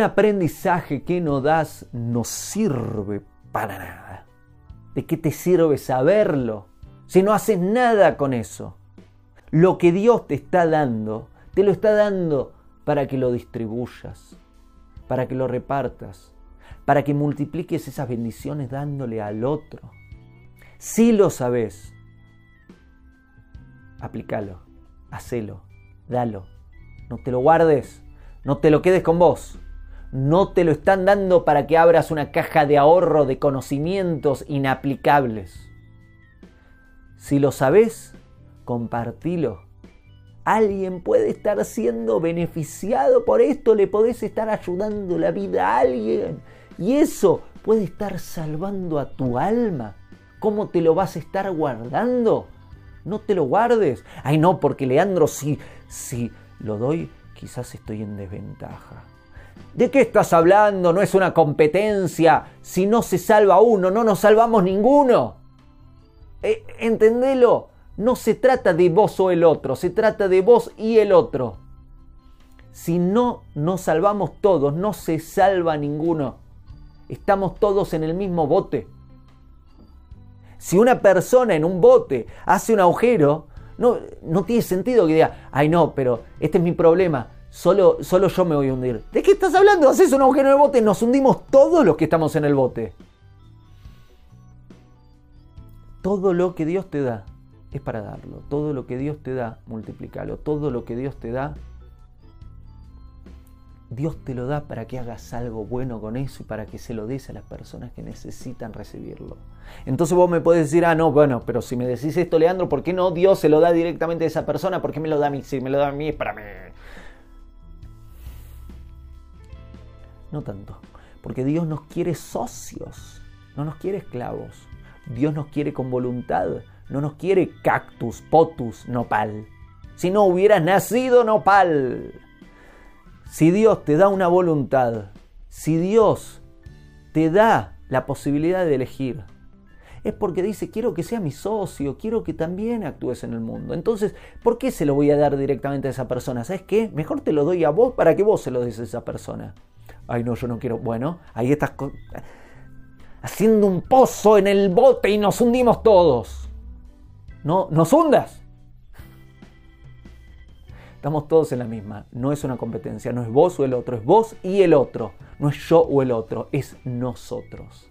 aprendizaje que no das no sirve para nada. ¿De qué te sirve saberlo si no haces nada con eso? Lo que Dios te está dando, te lo está dando para que lo distribuyas, para que lo repartas, para que multipliques esas bendiciones dándole al otro. Si lo sabes, aplícalo, hacelo, dalo, no te lo guardes, no te lo quedes con vos. No te lo están dando para que abras una caja de ahorro de conocimientos inaplicables. Si lo sabes, compartilo. Alguien puede estar siendo beneficiado por esto, le podés estar ayudando la vida a alguien. Y eso puede estar salvando a tu alma. ¿Cómo te lo vas a estar guardando? No te lo guardes. Ay, no, porque Leandro, si, si lo doy, quizás estoy en desventaja. ¿De qué estás hablando? No es una competencia. Si no se salva uno, no nos salvamos ninguno. Eh, entendelo. No se trata de vos o el otro, se trata de vos y el otro. Si no nos salvamos todos, no se salva ninguno. Estamos todos en el mismo bote. Si una persona en un bote hace un agujero, no, no tiene sentido que diga, ay no, pero este es mi problema, solo, solo yo me voy a hundir. ¿De qué estás hablando? Haces un agujero en el bote, nos hundimos todos los que estamos en el bote. Todo lo que Dios te da es para darlo. Todo lo que Dios te da, multiplícalo. Todo lo que Dios te da, Dios te lo da para que hagas algo bueno con eso y para que se lo des a las personas que necesitan recibirlo. Entonces vos me puedes decir, ah, no, bueno, pero si me decís esto, Leandro, ¿por qué no Dios se lo da directamente a esa persona? ¿Por qué me lo da a mí? Si me lo da a mí es para mí. No tanto, porque Dios nos quiere socios, no nos quiere esclavos. Dios nos quiere con voluntad, no nos quiere cactus, potus, nopal. Si no hubieras nacido nopal. Si Dios te da una voluntad, si Dios te da la posibilidad de elegir, es porque dice, quiero que sea mi socio, quiero que también actúes en el mundo. Entonces, ¿por qué se lo voy a dar directamente a esa persona? ¿Sabes qué? Mejor te lo doy a vos para que vos se lo des a esa persona. Ay, no, yo no quiero. Bueno, ahí estás haciendo un pozo en el bote y nos hundimos todos. No, nos hundas. Estamos todos en la misma. No es una competencia, no es vos o el otro, es vos y el otro. No es yo o el otro, es nosotros.